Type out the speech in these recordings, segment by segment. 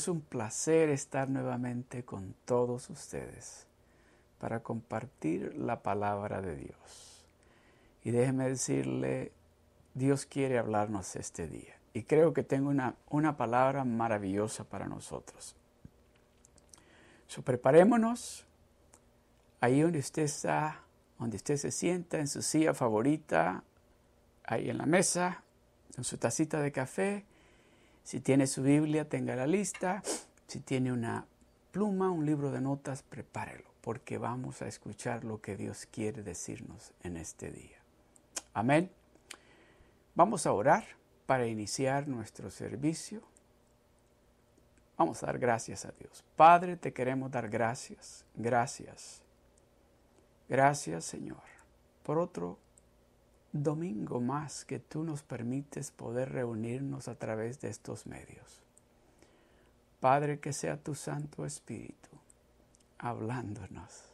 Es un placer estar nuevamente con todos ustedes para compartir la palabra de Dios. Y déjeme decirle, Dios quiere hablarnos este día. Y creo que tengo una, una palabra maravillosa para nosotros. So, preparémonos ahí donde usted está, donde usted se sienta en su silla favorita, ahí en la mesa, en su tacita de café. Si tiene su Biblia, tenga la lista. Si tiene una pluma, un libro de notas, prepárelo, porque vamos a escuchar lo que Dios quiere decirnos en este día. Amén. Vamos a orar para iniciar nuestro servicio. Vamos a dar gracias a Dios. Padre, te queremos dar gracias, gracias, gracias Señor, por otro domingo más que tú nos permites poder reunirnos a través de estos medios. Padre, que sea tu Santo Espíritu hablándonos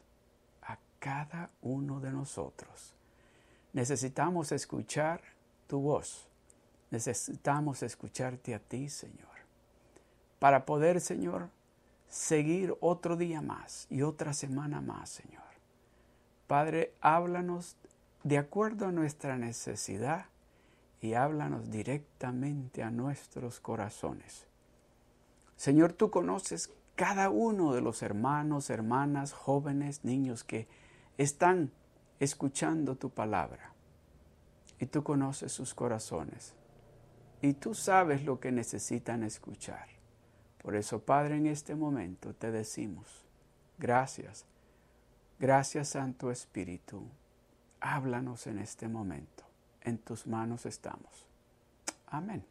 a cada uno de nosotros. Necesitamos escuchar tu voz. Necesitamos escucharte a ti, Señor, para poder, Señor, seguir otro día más y otra semana más, Señor. Padre, háblanos de acuerdo a nuestra necesidad y háblanos directamente a nuestros corazones. Señor, tú conoces cada uno de los hermanos, hermanas, jóvenes, niños que están escuchando tu palabra. Y tú conoces sus corazones. Y tú sabes lo que necesitan escuchar. Por eso, Padre, en este momento te decimos, gracias, gracias Santo Espíritu háblanos en este momento. En tus manos estamos. Amén.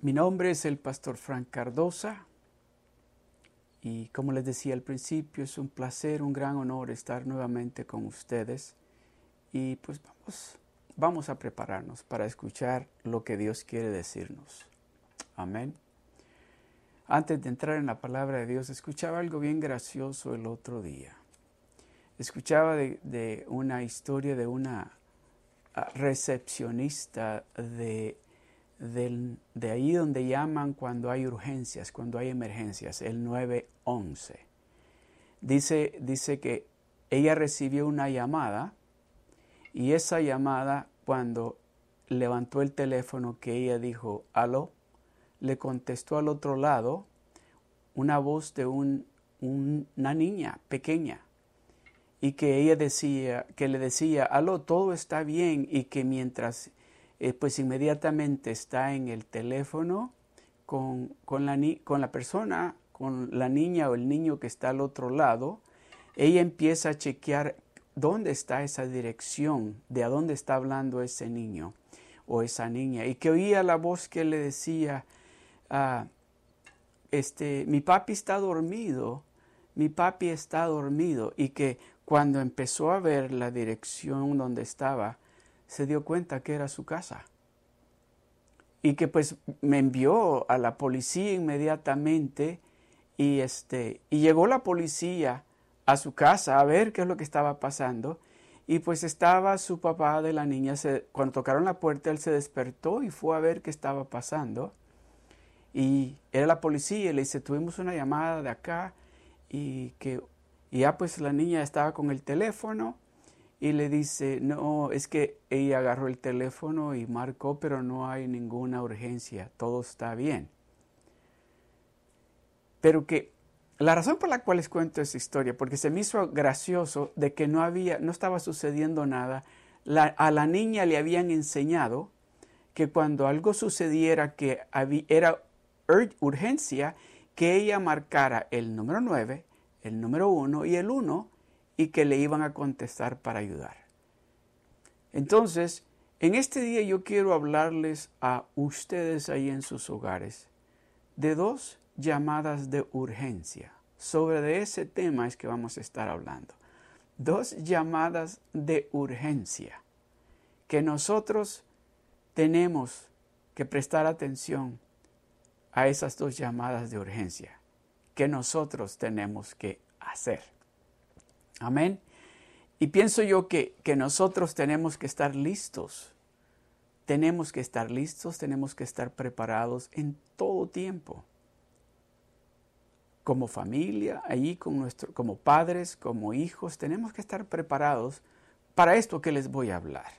Mi nombre es el pastor Frank Cardosa y como les decía al principio, es un placer, un gran honor estar nuevamente con ustedes y pues vamos, vamos a prepararnos para escuchar lo que Dios quiere decirnos. Amén. Antes de entrar en la palabra de Dios, escuchaba algo bien gracioso el otro día. Escuchaba de, una historia de una ah, recepcionista de, de ahí donde llaman cuando hay urgencias, cuando hay emergencias, el 911. Dice, dice que ella recibió una llamada y esa llamada cuando levantó el teléfono que ella dijo, aló, le contestó al otro lado una voz de un, una niña pequeña y que ella decía, que le decía, aló, todo está bien y que mientras, eh, pues inmediatamente está en el teléfono con, con, la, con la persona, con la niña o el niño que está al otro lado, ella empieza a chequear dónde está esa dirección, de a dónde está hablando ese niño o esa niña, y que oía la voz que le decía, Este, mi papi está dormido, mi papi está dormido y que cuando empezó a ver la dirección donde estaba, se dio cuenta que era su casa. Y que pues me envió a la policía inmediatamente y este y llegó la policía a su casa a ver qué es lo que estaba pasando y pues estaba su papá de la niña se, cuando tocaron la puerta él se despertó y fue a ver qué estaba pasando y era la policía y le dice, tuvimos una llamada de acá y que ya pues la niña estaba con el teléfono y le dice, no, es que ella agarró el teléfono y marcó, pero no hay ninguna urgencia, todo está bien. Pero que la razón por la cual les cuento esta historia, porque se me hizo gracioso de que no había, no estaba sucediendo nada, a la niña le habían enseñado que cuando algo sucediera que era urgencia que ella marcara el número 9, el número 1 y el 1 y que le iban a contestar para ayudar. Entonces, en este día yo quiero hablarles a ustedes ahí en sus hogares de dos llamadas de urgencia. Sobre de ese tema es que vamos a estar hablando. Dos llamadas de urgencia que nosotros tenemos que prestar atención a esas dos llamadas de urgencia que nosotros tenemos que hacer. Amén. Y pienso yo que, que nosotros tenemos que estar listos tenemos que estar listos, tenemos que estar preparados en todo tiempo. Como familia, allí con nuestro, como padres, como hijos, tenemos que estar preparados para esto que les voy a hablar.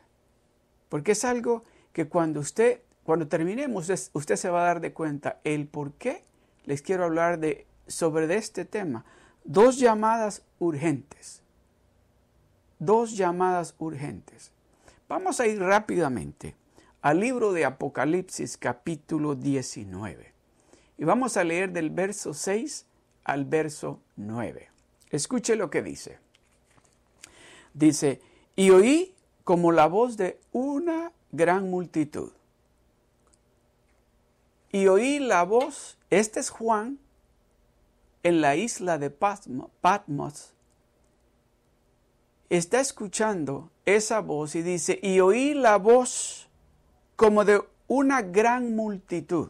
Porque es algo que cuando usted, cuando terminemos, usted se va a dar de cuenta el por qué les quiero hablar sobre este tema. Dos llamadas urgentes. Dos llamadas urgentes. Vamos a ir rápidamente al libro de Apocalipsis capítulo 19. Y vamos a leer del verso 6 al verso 9. Escuche lo que dice. Dice, y oí como la voz de una gran multitud. Y oí la voz, este es Juan, en la isla de Patmos. Está escuchando esa voz y dice, y oí la voz como de una gran multitud.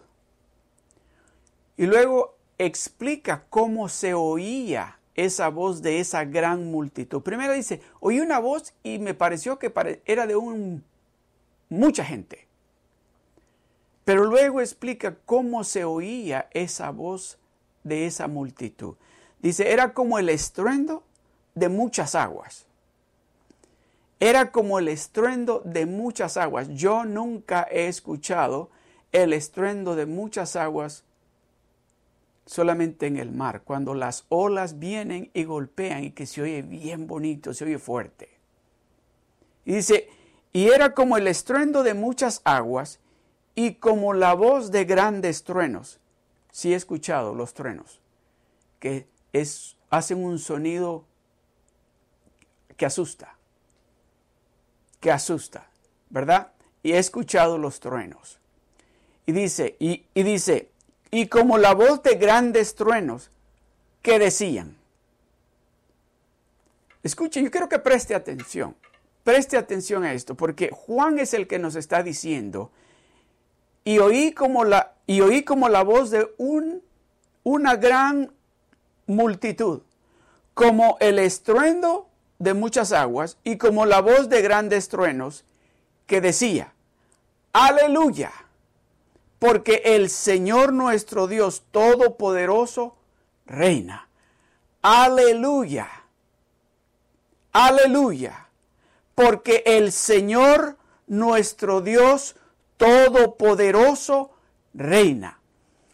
Y luego explica cómo se oía esa voz de esa gran multitud. Primero dice, oí una voz y me pareció que era de un, mucha gente. Pero luego explica cómo se oía esa voz de esa multitud. Dice, era como el estruendo de muchas aguas. Era como el estruendo de muchas aguas. Yo nunca he escuchado el estruendo de muchas aguas solamente en el mar, cuando las olas vienen y golpean y que se oye bien bonito, se oye fuerte. Y dice, y era como el estruendo de muchas aguas y como la voz de grandes truenos. Sí he escuchado los truenos, que es, hacen un sonido que asusta, que asusta, ¿verdad? Y he escuchado los truenos. Y dice, y, dice, y como la voz de grandes truenos que decían. Escuche, yo quiero que preste atención, preste atención a esto, porque Juan es el que nos está diciendo, y oí como la, y oí como la voz de un, una gran multitud, como el estruendo de muchas aguas y como la voz de grandes truenos que decía, aleluya porque el Señor nuestro Dios Todopoderoso reina. Aleluya. Aleluya. Porque el Señor nuestro Dios Todopoderoso reina.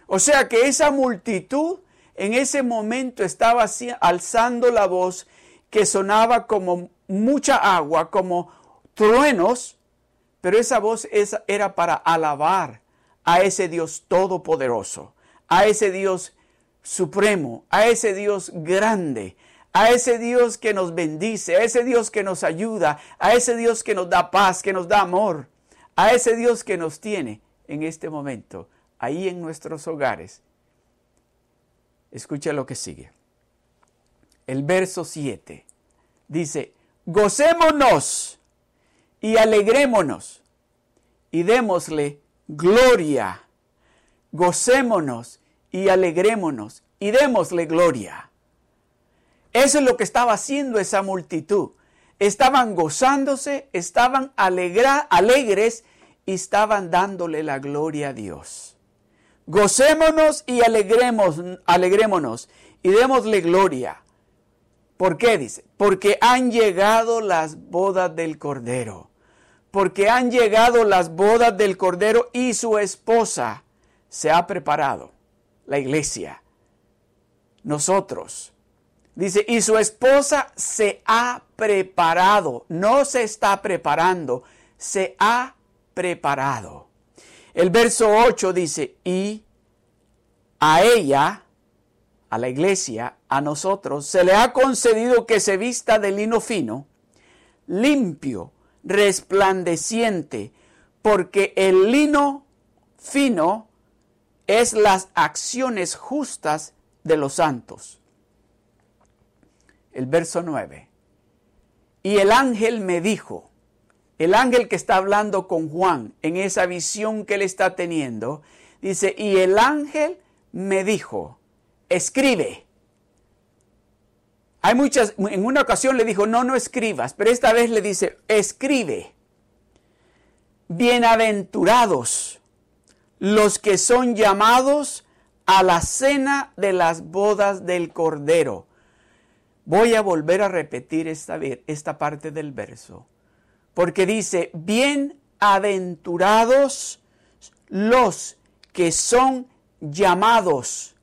O sea que esa multitud en ese momento estaba alzando la voz que sonaba como mucha agua, como truenos, pero esa voz era para alabar a ese Dios todopoderoso, a ese Dios supremo, a ese Dios grande, a ese Dios que nos bendice, a ese Dios que nos ayuda, a ese Dios que nos da paz, que nos da amor, a ese Dios que nos tiene en este momento, ahí en nuestros hogares. Escucha lo que sigue. El verso 7 dice, gocémonos y alegrémonos y démosle gloria. Gocémonos y alegrémonos y démosle gloria. Eso es lo que estaba haciendo esa multitud. Estaban gozándose, estaban alegres y estaban dándole la gloria a Dios. Gocémonos y alegremos, alegrémonos y démosle gloria. ¿Por qué dice? Porque han llegado las bodas del Cordero porque han llegado las bodas del Cordero y su esposa se ha preparado, la iglesia, nosotros. Dice, y su esposa se ha preparado, no se está preparando, se ha preparado. El verso 8 dice, y a ella, a la iglesia, a nosotros, se le ha concedido que se vista de lino fino, limpio, resplandeciente, porque el lino fino es las acciones justas de los santos. El verso 9. Y el ángel me dijo, el ángel que está hablando con Juan en esa visión que él está teniendo, dice, y el ángel me dijo, escribe hay muchas, en una ocasión le dijo, no, no escribas, pero esta vez le dice, escribe. bienaventurados los que son llamados a la cena de las bodas del Cordero. Voy a volver a repetir esta, esta parte del verso, porque dice, bienaventurados los que son llamados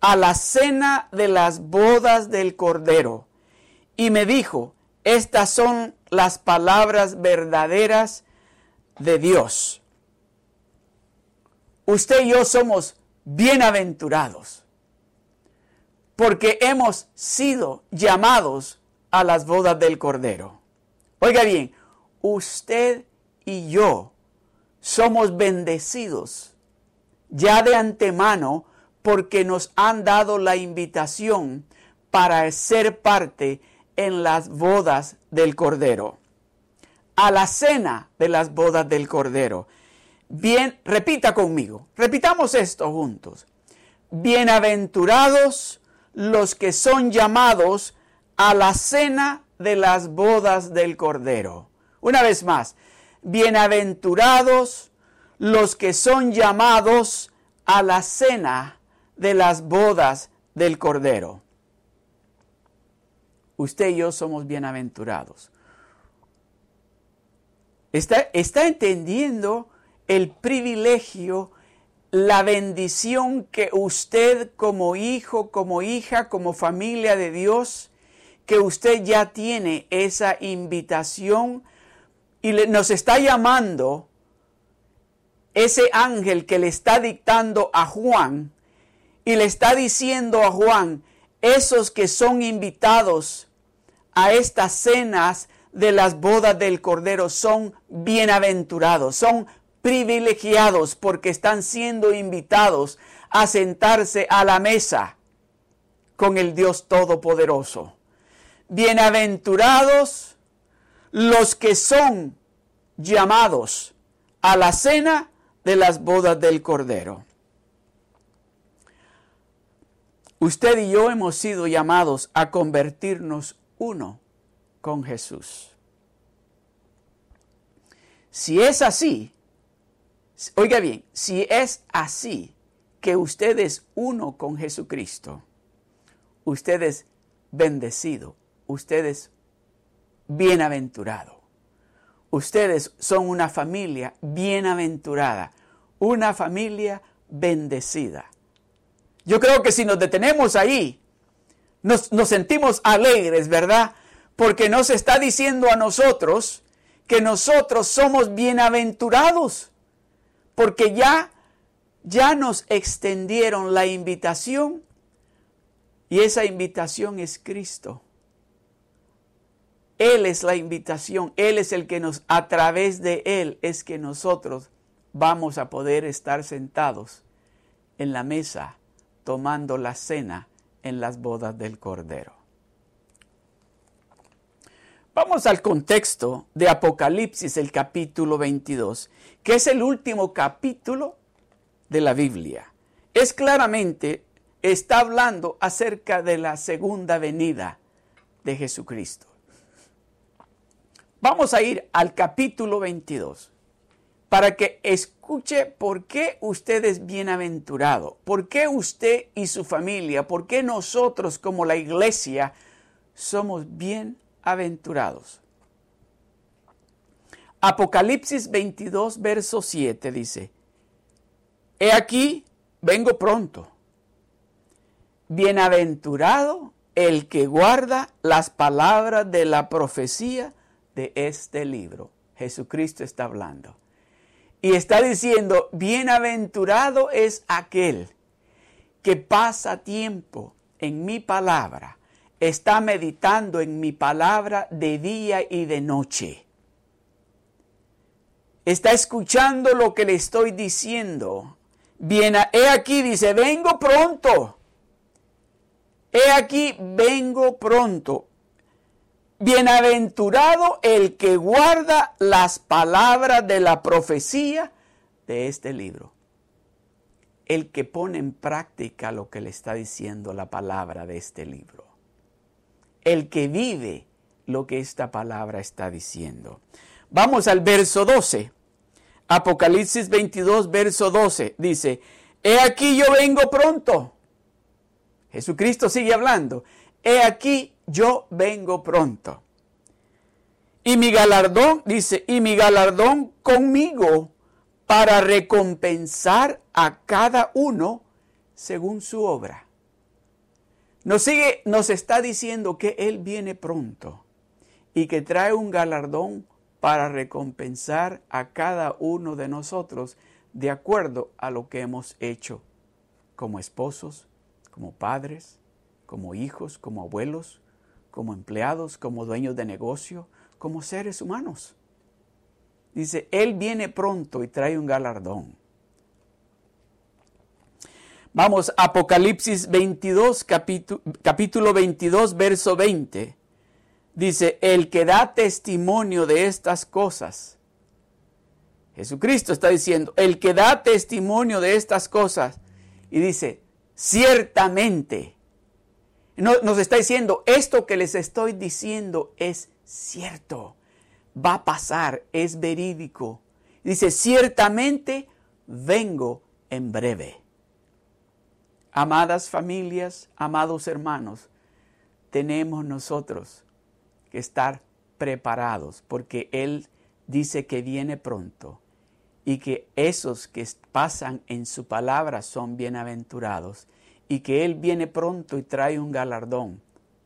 a la cena de las bodas del Cordero. Y me dijo, estas son las palabras verdaderas de Dios. Usted y yo somos bienaventurados porque hemos sido llamados a las bodas del Cordero. Oiga bien, usted y yo somos bendecidos ya de antemano porque nos han dado la invitación para ser parte en las bodas del Cordero. A la cena de las bodas del Cordero. Bien, repita conmigo, repitamos esto juntos. Bienaventurados los que son llamados a la cena de las bodas del Cordero. Una vez más, bienaventurados los que son llamados a la cena de las bodas del Cordero. Usted y yo somos bienaventurados. Está, está entendiendo el privilegio la bendición que usted como hijo, como hija, como familia de Dios, que usted ya tiene esa invitación y nos está llamando ese ángel que le está dictando a Juan y le está diciendo a Juan, esos que son invitados a estas cenas de las bodas del Cordero son bienaventurados, son privilegiados porque están siendo invitados a sentarse a la mesa con el Dios Todopoderoso. Bienaventurados los que son llamados a la cena de las bodas del Cordero. Usted y yo hemos sido llamados a convertirnos uno con Jesús. Si es así, Oiga bien, si es así que usted es uno con Jesucristo, usted es bendecido, usted es bienaventurado. Ustedes son una familia bienaventurada, una familia bendecida. Yo creo que si nos detenemos ahí, nos, nos sentimos alegres, ¿verdad? Porque nos está diciendo a nosotros que nosotros somos bienaventurados porque ya, ya nos extendieron la invitación y esa invitación es Cristo. Él es la invitación, Él es el que nos, a través de Él es que nosotros vamos a poder estar sentados en la mesa tomando la cena en las bodas del Cordero. Vamos al contexto de Apocalipsis, el capítulo 22, que es el último capítulo de la Biblia. Es claramente, está hablando acerca de la segunda venida de Jesucristo. Vamos a ir al capítulo 22 para que escuche por qué usted es bienaventurado, por qué usted y su familia, por qué nosotros como la iglesia somos bienaventurados aventurados. Apocalipsis 22, verso 7 dice, He aquí, vengo pronto. Bienaventurado el que guarda las palabras de la profecía de este libro. Jesucristo está hablando. Y está diciendo, bienaventurado es aquel que pasa tiempo en mi palabra está meditando en mi palabra de día y de noche. Está escuchando lo que le estoy diciendo. He aquí, dice, vengo pronto. He aquí, vengo pronto. Bienaventurado el que guarda las palabras de la profecía de este libro. El que pone en práctica lo que le está diciendo la palabra de este libro el que vive lo que esta palabra está diciendo. Vamos al verso 12. Apocalipsis 22, verso 12. Dice, He aquí yo vengo pronto. Jesucristo sigue hablando. He aquí yo vengo pronto. Y mi galardón, dice, y mi galardón conmigo para recompensar a cada uno según su obra. Nos sigue, nos está diciendo que Él viene pronto y que trae un galardón para recompensar a cada uno de nosotros de acuerdo a lo que hemos hecho como esposos, como padres, como hijos, como abuelos, como empleados, como dueños de negocio, como seres humanos. Dice, Él viene pronto y trae un galardón. Vamos, Apocalipsis 22, capítulo, capítulo 22, verso 20. Dice, el que da testimonio de estas cosas. Jesucristo está diciendo, el que da testimonio de estas cosas. Y dice, ciertamente. Nos está diciendo, esto que les estoy diciendo es cierto. Va a pasar, es verídico. Dice, ciertamente vengo en breve. Amadas familias, amados hermanos, tenemos nosotros que estar preparados porque Él dice que viene pronto y que esos que pasan en su palabra son bienaventurados y que Él viene pronto y trae un galardón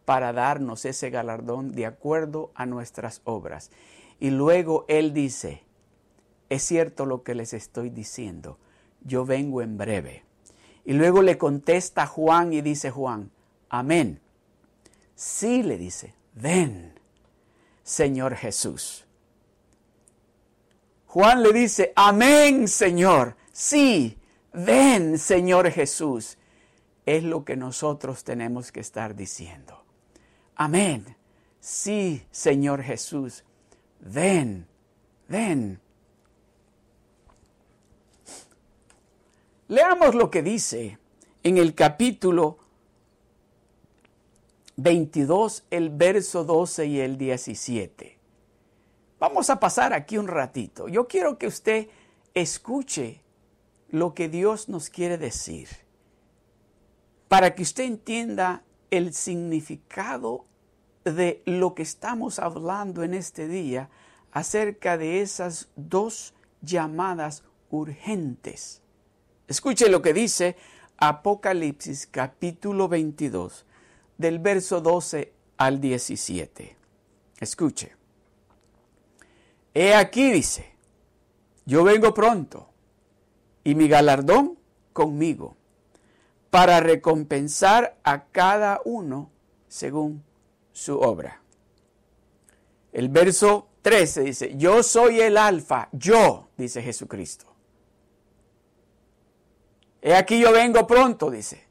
para darnos ese galardón de acuerdo a nuestras obras. Y luego Él dice, es cierto lo que les estoy diciendo, yo vengo en breve. Y luego le contesta Juan y dice Juan, amén. Sí le dice, ven, Señor Jesús. Juan le dice, amén, Señor. Sí, ven, Señor Jesús. Es lo que nosotros tenemos que estar diciendo. Amén. Sí, Señor Jesús. Ven, ven. Leamos lo que dice en el capítulo 22, el verso 12 y el 17. Vamos a pasar aquí un ratito. Yo quiero que usted escuche lo que Dios nos quiere decir, para que usted entienda el significado de lo que estamos hablando en este día acerca de esas dos llamadas urgentes Escuche lo que dice Apocalipsis capítulo 22, del verso 12 al 17. Escuche. He aquí dice, yo vengo pronto y mi galardón conmigo para recompensar a cada uno según su obra. El verso 13 dice, yo soy el alfa, yo, dice Jesucristo He aquí yo vengo pronto, dice,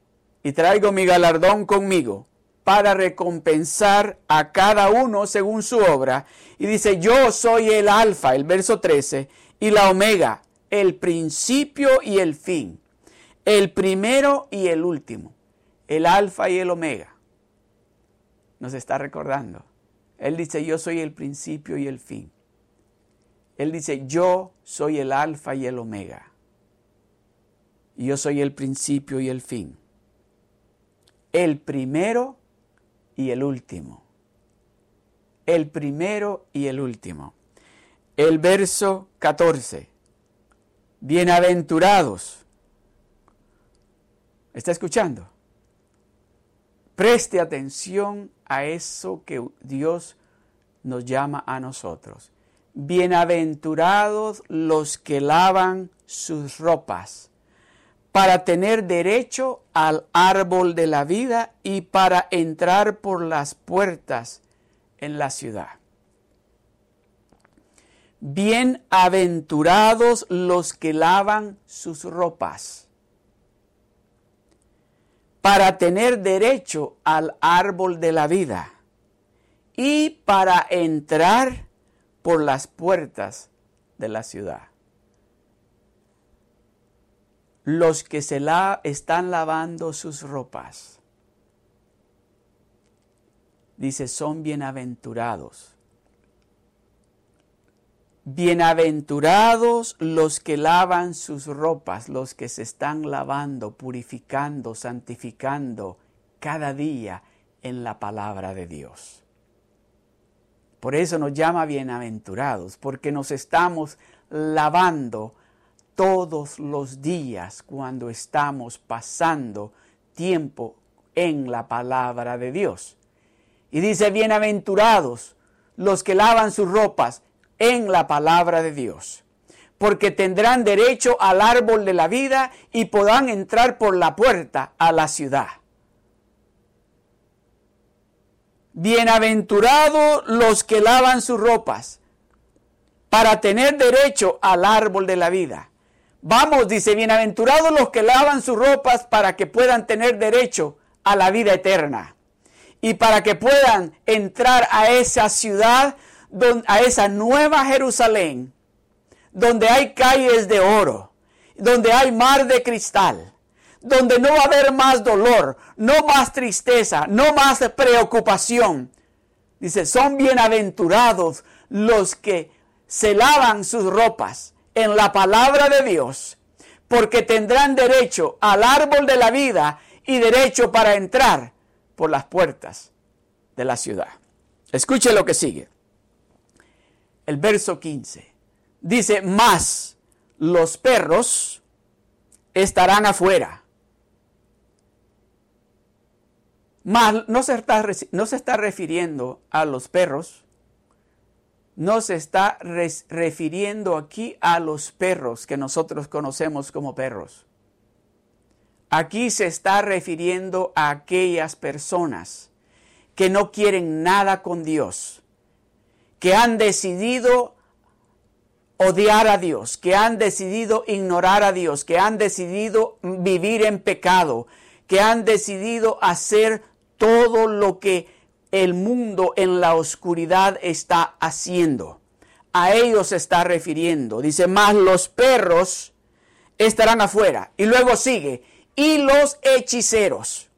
y traigo mi galardón conmigo para recompensar a cada uno según su obra. Y dice, yo soy el alfa, el verso 13, y la omega, el principio y el fin, el primero y el último, el alfa y el omega. Nos está recordando. Él dice, yo soy el principio y el fin. Él dice, yo soy el alfa y el omega y yo soy el principio y el fin. El primero y el último. El primero y el último. El verso 14. Bienaventurados. ¿Está escuchando? Preste atención a eso que Dios nos llama a nosotros. Bienaventurados los que lavan sus ropas para tener derecho al árbol de la vida y para entrar por las puertas en la ciudad. Bienaventurados los que lavan sus ropas para tener derecho al árbol de la vida y para entrar por las puertas de la ciudad. Los que se la están lavando sus ropas. Dice, son bienaventurados. Bienaventurados los que lavan sus ropas, los que se están lavando, purificando, santificando cada día en la palabra de Dios. Por eso nos llama bienaventurados, porque nos estamos lavando todos los días cuando estamos pasando tiempo en la palabra de Dios. Y dice, bienaventurados los que lavan sus ropas en la palabra de Dios, porque tendrán derecho al árbol de la vida y podrán entrar por la puerta a la ciudad. Bienaventurados los que lavan sus ropas para tener derecho al árbol de la vida. Vamos, dice, bienaventurados los que lavan sus ropas para que puedan tener derecho a la vida eterna y para que puedan entrar a esa ciudad, a esa nueva Jerusalén, donde hay calles de oro, donde hay mar de cristal, donde no va a haber más dolor, no más tristeza, no más preocupación. Dice, son bienaventurados los que se lavan sus ropas en la palabra de Dios, porque tendrán derecho al árbol de la vida y derecho para entrar por las puertas de la ciudad. Escuche lo que sigue. El verso 15 dice, más los perros estarán afuera. Más no se está, no se está refiriendo a los perros, no se está refiriendo aquí a los perros que nosotros conocemos como perros. Aquí se está refiriendo a aquellas personas que no quieren nada con Dios, que han decidido odiar a Dios, que han decidido ignorar a Dios, que han decidido vivir en pecado, que han decidido hacer todo lo que el mundo en la oscuridad está haciendo. A ellos se está refiriendo. Dice, más los perros estarán afuera. Y luego sigue, y los hechiceros,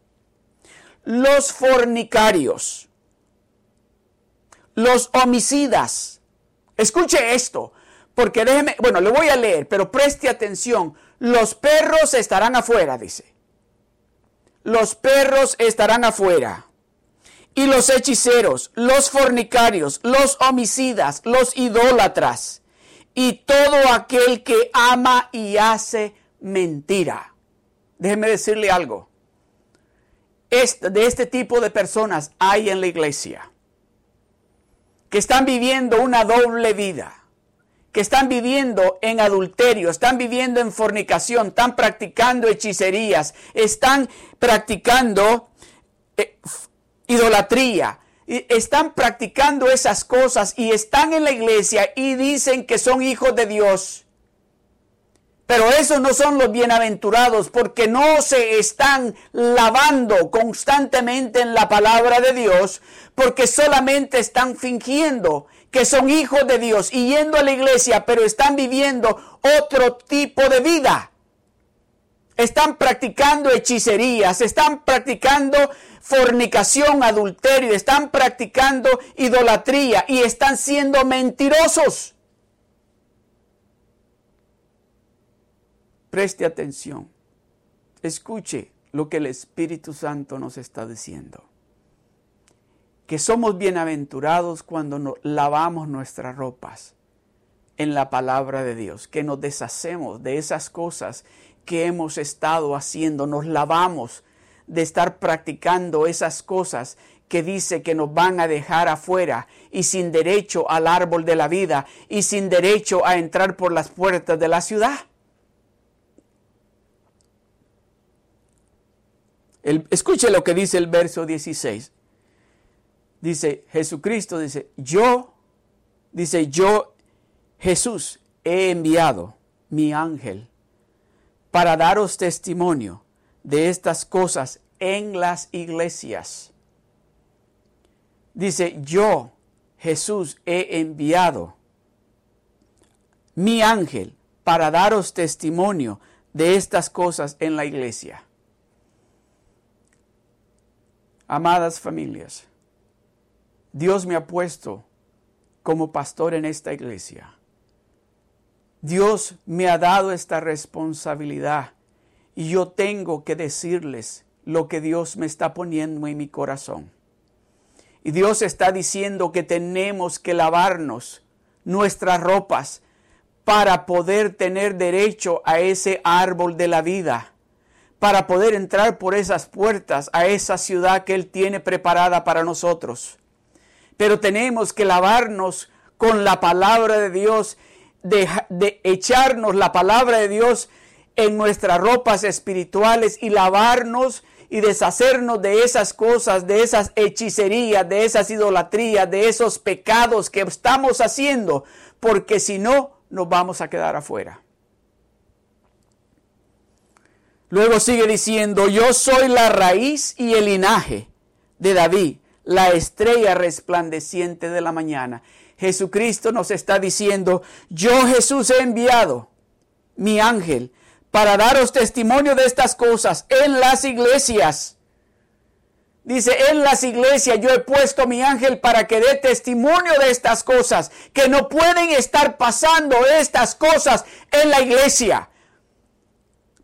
los fornicarios, los homicidas. Escuche esto, porque déjeme, bueno, le voy a leer, pero preste atención. Los perros estarán afuera, dice. Los perros estarán afuera. Y los hechiceros, los fornicarios, los homicidas, los idólatras, y todo aquel que ama y hace mentira. Déjeme decirle algo. de este tipo de personas hay en la iglesia que están viviendo una doble vida, que están viviendo en adulterio, están viviendo en fornicación, están practicando hechicerías, están practicando eh, idolatría, están practicando esas cosas y están en la iglesia y dicen que son hijos de Dios. Pero esos no son los bienaventurados porque no se están lavando constantemente en la palabra de Dios, porque solamente están fingiendo que son hijos de Dios y yendo a la iglesia, pero están viviendo otro tipo de vida. Están practicando hechicerías, están practicando fornicación, adulterio, están practicando idolatría y están siendo mentirosos. Preste atención. Escuche lo que el Espíritu Santo nos está diciendo. Que somos bienaventurados cuando nos lavamos nuestras ropas en la palabra de Dios, que nos deshacemos de esas cosas que hemos estado haciendo, nos lavamos de estar practicando esas cosas que dice que nos van a dejar afuera y sin derecho al árbol de la vida y sin derecho a entrar por las puertas de la ciudad. escuche lo que dice el verso 16. Dice Jesucristo, dice, yo, dice, yo, Jesús, he enviado mi ángel para daros testimonio de estas cosas en las iglesias. Dice, yo, Jesús, he enviado mi ángel para daros testimonio de estas cosas en la iglesia. Amadas familias, Dios me ha puesto como pastor en esta iglesia Dios me ha dado esta responsabilidad y yo tengo que decirles lo que Dios me está poniendo en mi corazón. Y Dios está diciendo que tenemos que lavarnos nuestras ropas para poder tener derecho a ese árbol de la vida, para poder entrar por esas puertas a esa ciudad que Él tiene preparada para nosotros. Pero tenemos que lavarnos con la palabra de Dios de, echarnos la palabra de Dios en nuestras ropas espirituales y lavarnos y deshacernos de esas cosas, de esas hechicerías, de esas idolatrías, de esos pecados que estamos haciendo, porque si no, nos vamos a quedar afuera. Luego sigue diciendo, yo soy la raíz y el linaje de David, la estrella resplandeciente de la mañana. Jesucristo nos está diciendo, yo Jesús he enviado mi ángel para daros testimonio de estas cosas en las iglesias. Dice, en las iglesias yo he puesto mi ángel para que dé testimonio de estas cosas, que no pueden estar pasando estas cosas en la iglesia.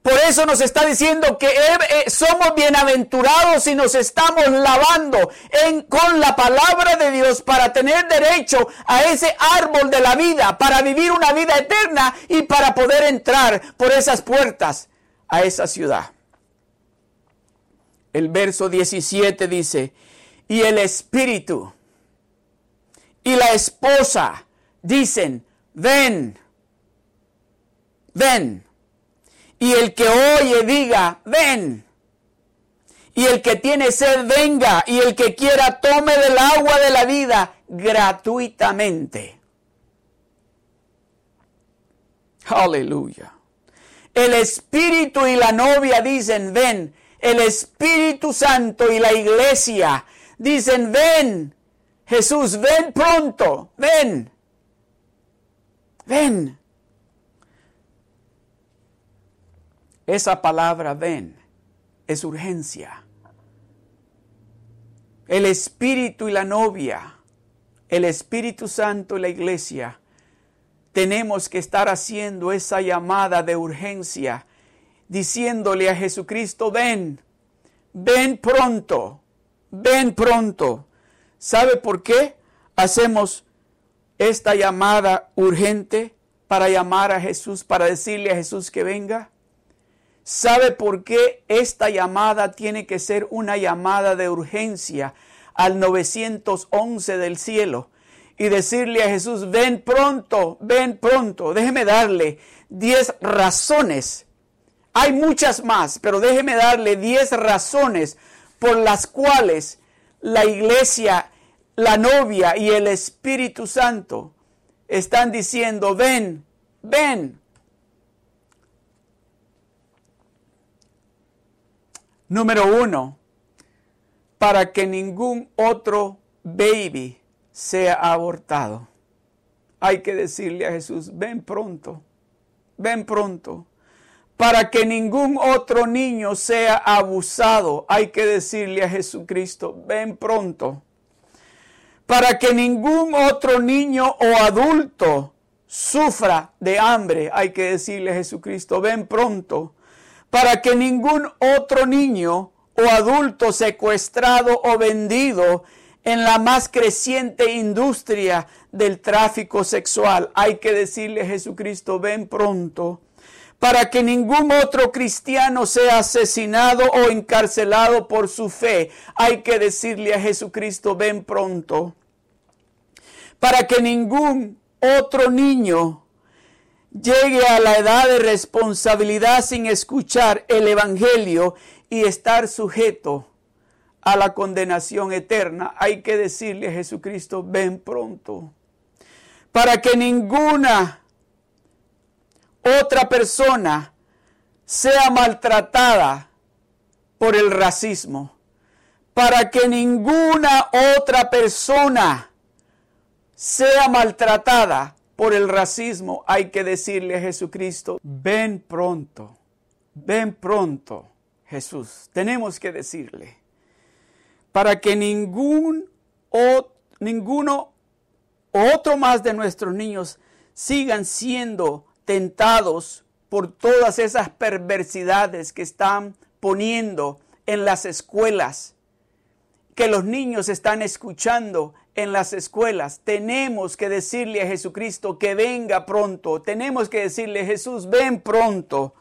Por eso nos está diciendo que eh, somos bienaventurados si nos estamos lavando en, con la palabra de Dios para tener derecho a ese árbol de la vida, para vivir una vida eterna y para poder entrar por esas puertas a esa ciudad. El verso 17 dice, y el espíritu y la esposa dicen, ven, ven. Y el que oye diga, ven. Y el que tiene sed venga. Y el que quiera tome del agua de la vida gratuitamente. Aleluya. El Espíritu y la novia dicen, ven. El Espíritu Santo y la iglesia dicen, ven. Jesús, ven pronto, ven. Ven. Esa palabra ven es urgencia. El Espíritu y la novia, el Espíritu Santo y la iglesia, tenemos que estar haciendo esa llamada de urgencia, diciéndole a Jesucristo, ven, ven pronto, ven pronto. ¿Sabe por qué hacemos esta llamada urgente para llamar a Jesús, para decirle a Jesús que venga? ¿Sabe por qué esta llamada tiene que ser una llamada de urgencia al 911 del cielo? Y decirle a Jesús, ven pronto, ven pronto. Déjeme darle 10 razones. Hay muchas más, pero déjeme darle 10 razones por las cuales la iglesia, la novia y el Espíritu Santo están diciendo, ven, ven, Número uno, para que ningún otro baby sea abortado. Hay que decirle a Jesús, ven pronto, ven pronto. Para que ningún otro niño sea abusado, hay que decirle a Jesucristo, ven pronto. Para que ningún otro niño o adulto sufra de hambre, hay que decirle a Jesucristo, ven pronto para que ningún otro niño o adulto secuestrado o vendido en la más creciente industria del tráfico sexual. Hay que decirle a Jesucristo, ven pronto, para que ningún otro cristiano sea asesinado o encarcelado por su fe. Hay que decirle a Jesucristo, ven pronto, para que ningún otro niño llegue a la edad de responsabilidad sin escuchar el Evangelio y estar sujeto a la condenación eterna, hay que decirle a Jesucristo, ven pronto, para que ninguna otra persona sea maltratada por el racismo, para que ninguna otra persona sea maltratada por el racismo, hay que decirle a Jesucristo, ven pronto, ven pronto, Jesús. Tenemos que decirle, para que ningún o, ninguno otro más de nuestros niños sigan siendo tentados por todas esas perversidades que están poniendo en las escuelas, que los niños están escuchando en las escuelas. Tenemos que decirle a Jesucristo que venga pronto. Tenemos que decirle, Jesús, ven pronto.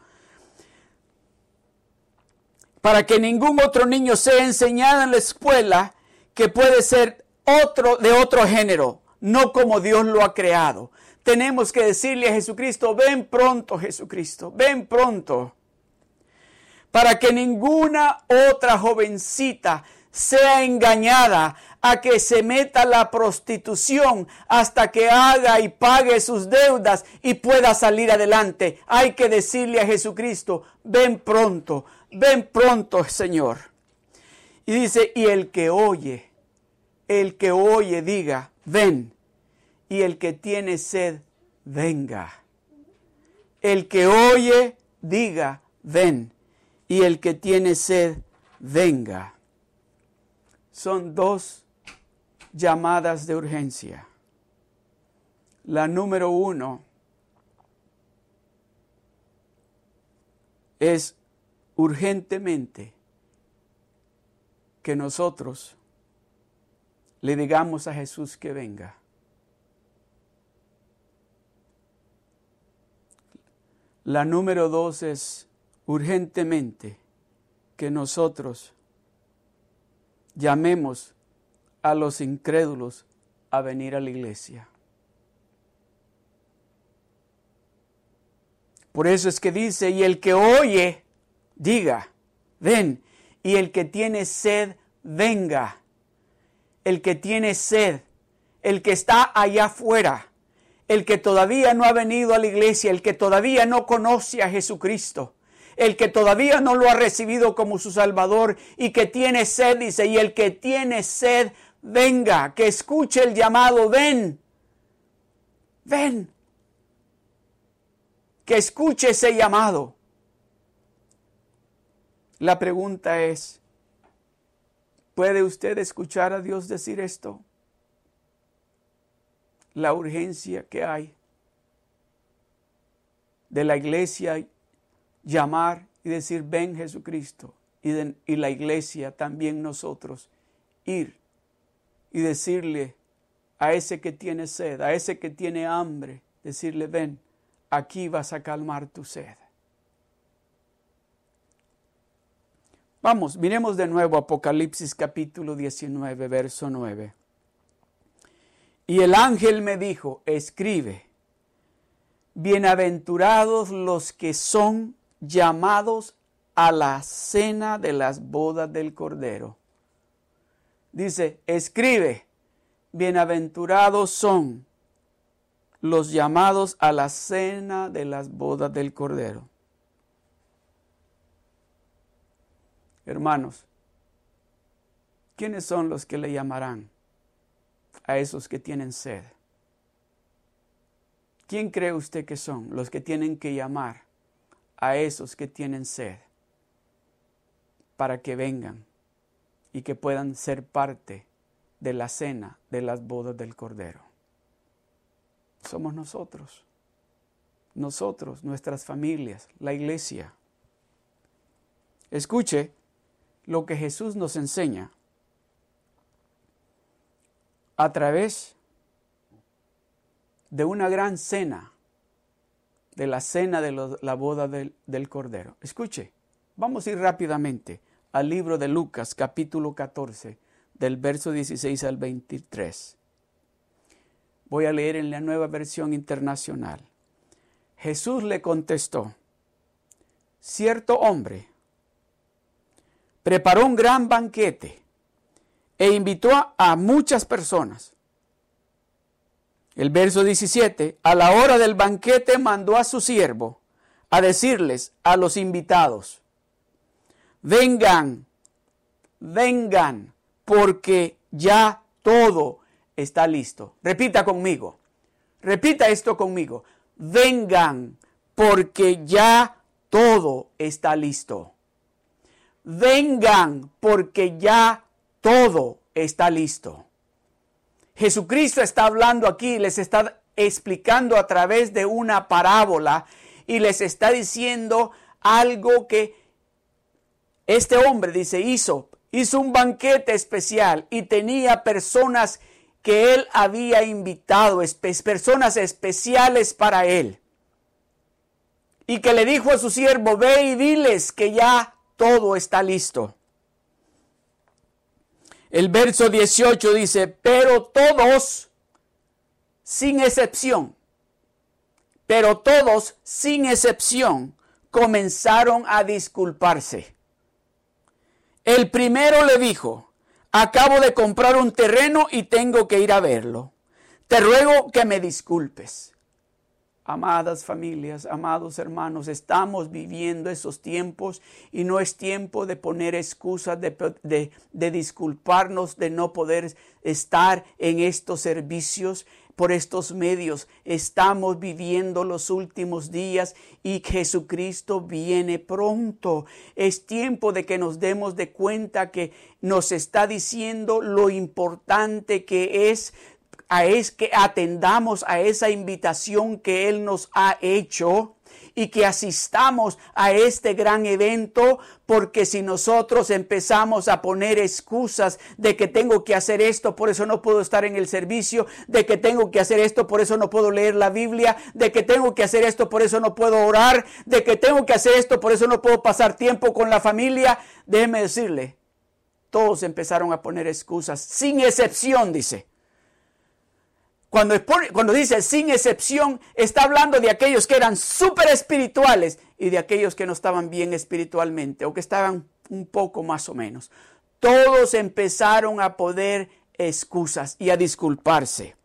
Para que ningún otro niño sea enseñado en la escuela que puede ser otro de otro género, no como Dios lo ha creado. Tenemos que decirle a Jesucristo, ven pronto Jesucristo, ven pronto. Para que ninguna otra jovencita sea engañada a que se meta la prostitución hasta que haga y pague sus deudas y pueda salir adelante. Hay que decirle a Jesucristo, ven pronto, ven pronto, Señor. Y dice, y el que oye, el que oye diga, ven. Y el que tiene sed, venga. El que oye, diga, ven. Y el que tiene sed, venga. Son dos llamadas de urgencia. La número uno es urgentemente que nosotros le digamos a Jesús que venga. La número dos es urgentemente que nosotros llamemos a los incrédulos a venir a la iglesia. Por eso es que dice, y el que oye, diga, ven, y el que tiene sed, venga. El que tiene sed, el que está allá afuera, el que todavía no ha venido a la iglesia, el que todavía no conoce a Jesucristo, el que todavía no lo ha recibido como su Salvador y que tiene sed, dice, y el que tiene sed, venga, que escuche el llamado, ven, ven, que escuche ese llamado. La pregunta es, ¿puede usted escuchar a Dios decir esto? La urgencia que hay de la iglesia llamar y decir, ven Jesucristo, y, la iglesia también nosotros ir y decirle a ese que tiene sed, a ese que tiene hambre, decirle, ven, aquí vas a calmar tu sed. Vamos, miremos de nuevo Apocalipsis capítulo 19, verso 9. Y el ángel me dijo, escribe, bienaventurados los que son llamados a la cena de las bodas del Cordero. Dice, escribe, bienaventurados son los llamados a la cena de las bodas del Cordero. Hermanos, ¿quiénes son los que le llamarán a esos que tienen sed? ¿Quién cree usted que son los que tienen que llamar a esos que tienen sed para que vengan y que puedan ser parte de la cena de las bodas del Cordero. Somos nosotros, nosotros, nuestras familias, la iglesia. Escuche lo que Jesús nos enseña a través de una gran cena, de la cena de la boda del, del Cordero. Escuche, vamos a ir rápidamente al libro de Lucas capítulo 14, del verso 16 al 23. Voy a leer en la nueva versión internacional. Jesús le contestó, cierto hombre preparó un gran banquete e invitó a muchas personas. El verso 17, a la hora del banquete mandó a su siervo a decirles a los invitados, vengan, vengan, porque ya todo está listo. Repita conmigo, repita esto conmigo, vengan, porque ya todo está listo. Vengan, porque ya todo está listo. Jesucristo está hablando aquí, les está explicando a través de una parábola y les está diciendo algo que este hombre, dice, hizo, hizo un banquete especial y tenía personas que él había invitado, personas especiales para él. Y que le dijo a su siervo, ve y diles que ya todo está listo. El verso 18 dice, pero todos, sin excepción, pero todos, sin excepción, comenzaron a disculparse. El primero le dijo, acabo de comprar un terreno y tengo que ir a verlo. Te ruego que me disculpes. Amadas familias, amados hermanos, estamos viviendo esos tiempos y no es tiempo de poner excusas, de, de, disculparnos de no poder estar en estos servicios por estos medios. Estamos viviendo los últimos días y Jesucristo viene pronto. Es tiempo de que nos demos de cuenta que nos está diciendo lo importante que es a es que atendamos a esa invitación que Él nos ha hecho y que asistamos a este gran evento, porque si nosotros empezamos a poner excusas de que tengo que hacer esto, por eso no puedo estar en el servicio, de que tengo que hacer esto, por eso no puedo leer la Biblia, de que tengo que hacer esto, por eso no puedo orar, de que tengo que hacer esto, por eso no puedo pasar tiempo con la familia, déjeme decirle, todos empezaron a poner excusas, sin excepción, dice. Cuando, dice sin excepción, está hablando de aquellos que eran súper espirituales y de aquellos que no estaban bien espiritualmente o que estaban un poco más o menos. Todos empezaron a poder excusas y a disculparse.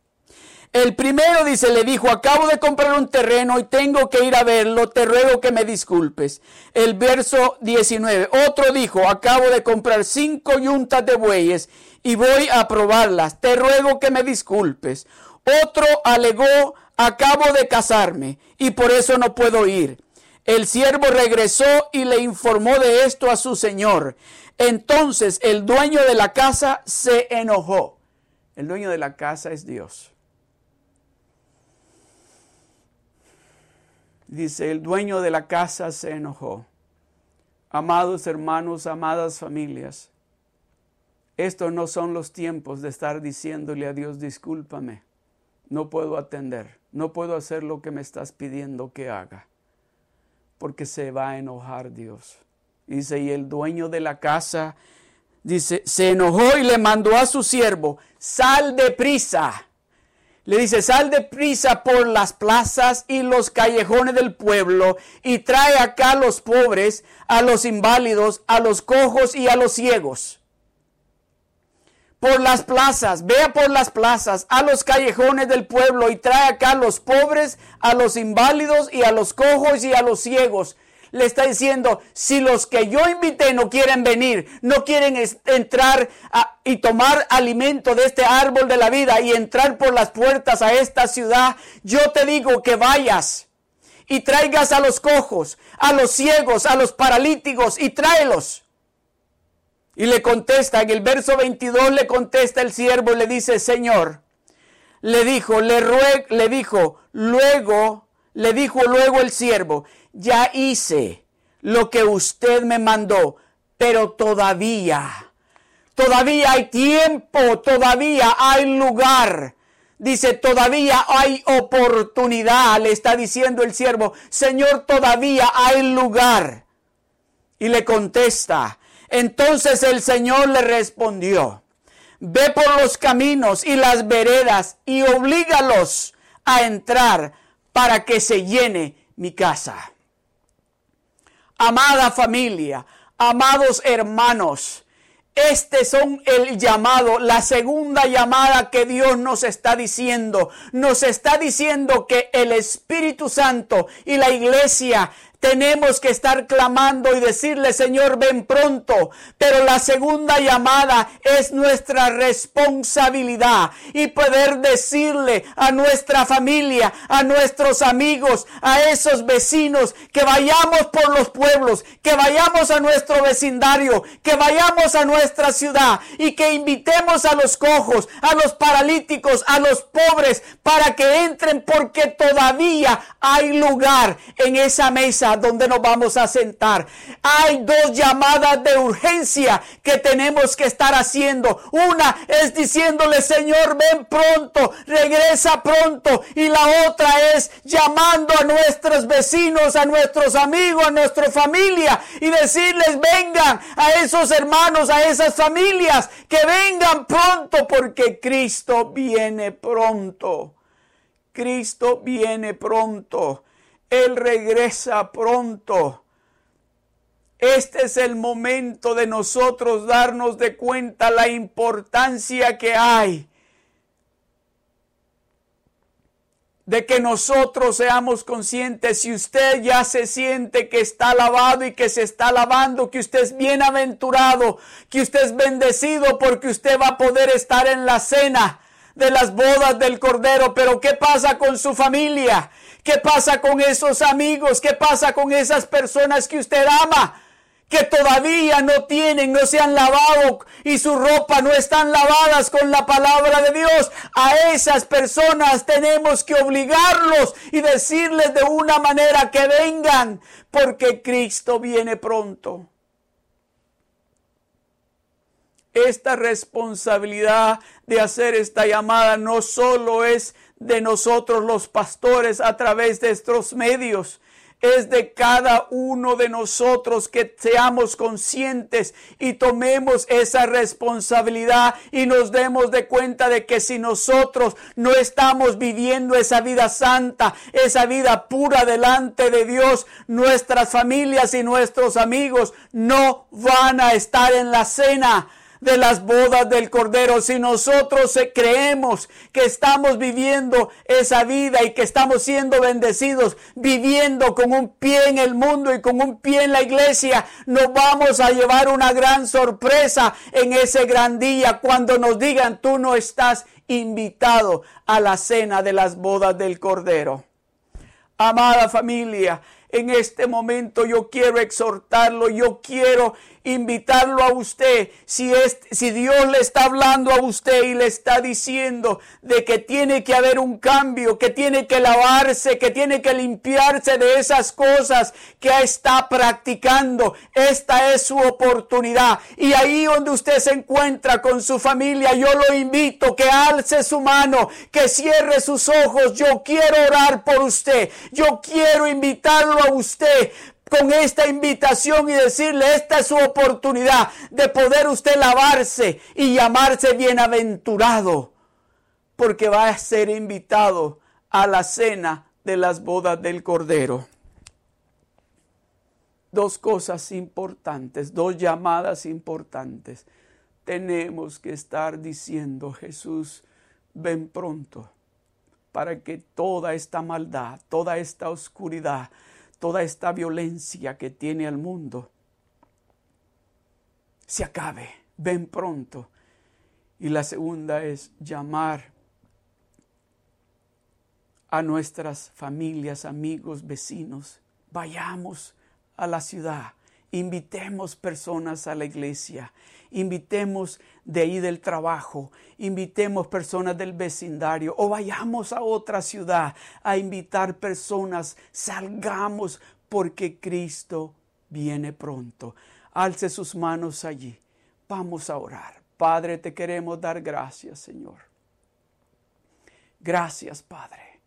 El primero dice, le dijo, acabo de comprar un terreno y tengo que ir a verlo, te ruego que me disculpes. El verso 19, otro dijo, acabo de comprar cinco yuntas de bueyes y voy a probarlas, te ruego que me disculpes. Otro alegó, acabo de casarme y por eso no puedo ir. El siervo regresó y le informó de esto a su señor. Entonces el dueño de la casa se enojó. El dueño de la casa es Dios. Dice, el dueño de la casa se enojó. Amados hermanos, amadas familias, estos no son los tiempos de estar diciéndole a Dios, discúlpame no puedo atender, no puedo hacer lo que me estás pidiendo que haga, porque se va a enojar Dios. Dice, y el dueño de la casa, dice, se enojó y le mandó a su siervo, sal de prisa. Le dice, sal de prisa por las plazas y los callejones del pueblo y trae acá a los pobres, a los inválidos, a los cojos y a los ciegos por las plazas, vea por las plazas, a los callejones del pueblo y trae acá a los pobres, a los inválidos y a los cojos y a los ciegos. Le está diciendo, si los que yo invité no quieren venir, no quieren entrar y tomar alimento de este árbol de la vida y entrar por las puertas a esta ciudad, yo te digo que vayas y traigas a los cojos, a los ciegos, a los paralíticos y tráelos. Y le contesta, en el verso 22 le contesta el siervo le dice, Señor, le dijo, le, ruego, le dijo, luego, le dijo luego el siervo, ya hice lo que usted me mandó, pero todavía, todavía hay tiempo, todavía hay lugar. Dice, todavía hay oportunidad, le está diciendo el siervo, Señor, todavía hay lugar. Y le contesta, entonces el Señor le respondió, ve por los caminos y las veredas y oblígalos a entrar para que se llene mi casa. Amada familia, amados hermanos, este son el llamado, la segunda llamada que Dios nos está diciendo. Nos está diciendo que el Espíritu Santo y la iglesia tenemos que estar clamando y decirle, Señor, ven pronto. Pero la segunda llamada es nuestra responsabilidad y poder decirle a nuestra familia, a nuestros amigos, a esos vecinos, que vayamos por los pueblos, que vayamos a nuestro vecindario, que vayamos a nuestra ciudad y que invitemos a los cojos, a los paralíticos, a los pobres, para que entren porque todavía hay lugar en esa mesa donde nos vamos a sentar. Hay dos llamadas de urgencia que tenemos que estar haciendo. Una es diciéndole, Señor, ven pronto, regresa pronto. Y la otra es llamando a nuestros vecinos, a nuestros amigos, a nuestra familia y decirles, vengan a esos hermanos, a esas familias, que vengan pronto porque Cristo viene pronto. Cristo viene pronto. Él regresa pronto. Este es el momento de nosotros darnos de cuenta la importancia que hay de que nosotros seamos conscientes, si usted ya se siente que está lavado y que se está lavando, que usted es bienaventurado, que usted es bendecido porque usted va a poder estar en la cena de las bodas del Cordero. Pero ¿qué pasa con su familia? ¿Qué pasa con esos amigos? ¿Qué pasa con esas personas que usted ama? que todavía no tienen, no se han lavado y su ropa no están lavadas con la palabra de Dios. A esas personas tenemos que obligarlos y decirles de una manera que vengan, porque Cristo viene pronto. Esta responsabilidad de hacer esta llamada no solo es de nosotros los pastores a través de estos medios, es de cada uno de nosotros que seamos conscientes y tomemos esa responsabilidad y nos demos de cuenta de que si nosotros no estamos viviendo esa vida santa, esa vida pura delante de Dios, nuestras familias y nuestros amigos no van a estar en la cena de las bodas del Cordero. Si nosotros creemos que estamos viviendo esa vida y que estamos siendo bendecidos, viviendo con un pie en el mundo y con un pie en la iglesia, nos vamos a llevar una gran sorpresa en ese gran día cuando nos digan tú no estás invitado a la cena de las bodas del Cordero. Amada familia, en este momento yo quiero exhortarlo, yo quiero invitarlo a usted, si, es, si Dios le está hablando a usted y le está diciendo de que tiene que haber un cambio, que tiene que lavarse, que tiene que limpiarse de esas cosas que está practicando, esta es su oportunidad. Y ahí donde usted se encuentra con su familia, yo lo invito que alce su mano, que cierre sus ojos. Yo quiero orar por usted. Yo quiero invitarlo a usted con esta invitación y decirle, esta es su oportunidad de poder usted lavarse y llamarse bienaventurado, porque va a ser invitado a la cena de las bodas del Cordero. Dos cosas importantes, dos llamadas importantes. Tenemos que estar diciendo, Jesús, ven pronto, para que toda esta maldad, toda esta oscuridad, toda esta violencia que tiene el mundo se acabe, ven pronto. Y la segunda es llamar a nuestras familias, amigos, vecinos. Vayamos a la ciudad, invitemos personas a la iglesia, invitemos de ahí del trabajo, invitemos personas del vecindario o vayamos a otra ciudad a invitar personas, salgamos porque Cristo viene pronto. Alce sus manos allí. Vamos a orar. Padre, te queremos dar gracias, Señor. Gracias, Padre.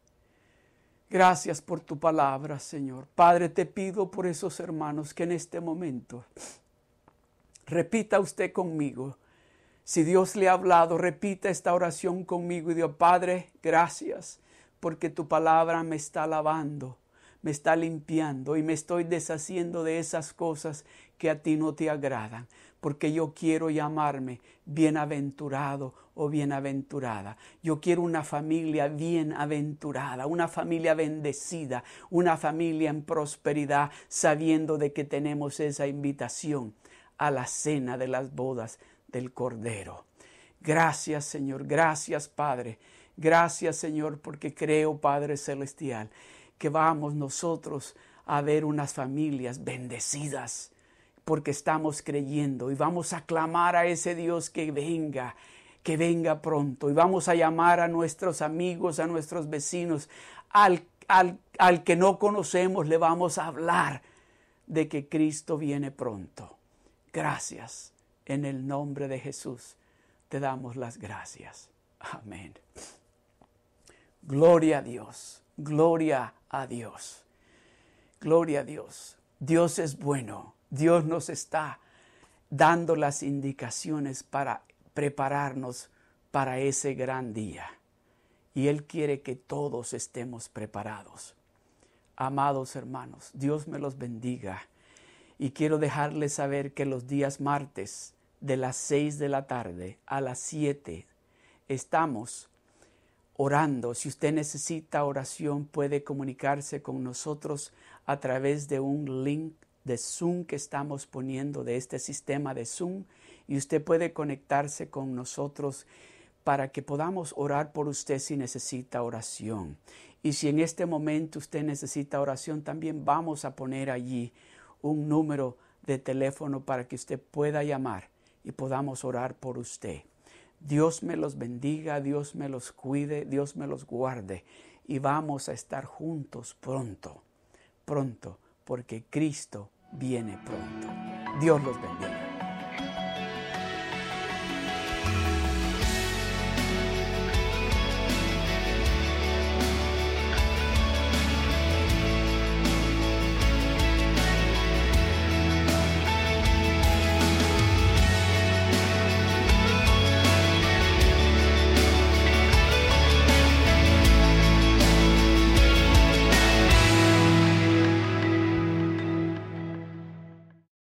Gracias por tu palabra, Señor. Padre, te pido por esos hermanos que en este momento Repita usted conmigo. Si Dios le ha hablado, repita esta oración conmigo y Dios, Padre, gracias porque tu palabra me está lavando, me está limpiando y me estoy deshaciendo de esas cosas que a ti no te agradan porque yo quiero llamarme bienaventurado o bienaventurada. Yo quiero una familia bienaventurada, una familia bendecida, una familia en prosperidad, sabiendo de que tenemos esa invitación a la cena de las bodas del Cordero. Gracias Señor, gracias Padre, gracias Señor, porque creo Padre Celestial que vamos nosotros a ver unas familias bendecidas, porque estamos creyendo y vamos a clamar a ese Dios que venga, que venga pronto y vamos a llamar a nuestros amigos, a nuestros vecinos, al, al, al que no conocemos, le vamos a hablar de que Cristo viene pronto. Gracias. En el nombre de Jesús te damos las gracias. Amén. Gloria a Dios. Gloria a Dios. Gloria a Dios. Dios es bueno. Dios nos está dando las indicaciones para prepararnos para ese gran día. Y Él quiere que todos estemos preparados. Amados hermanos, Dios me los bendiga. Y quiero dejarles saber que los días martes de las seis de la tarde a las siete estamos orando. Si usted necesita oración, puede comunicarse con nosotros a través de un link de Zoom que estamos poniendo de este sistema de Zoom y usted puede conectarse con nosotros para que podamos orar por usted si necesita oración. Y si en este momento usted necesita oración, también vamos a poner allí un número de teléfono para que usted pueda llamar y podamos orar por usted. Dios me los bendiga, Dios me los cuide, Dios me los guarde y vamos a estar juntos pronto, pronto, porque Cristo viene pronto. Dios los bendiga.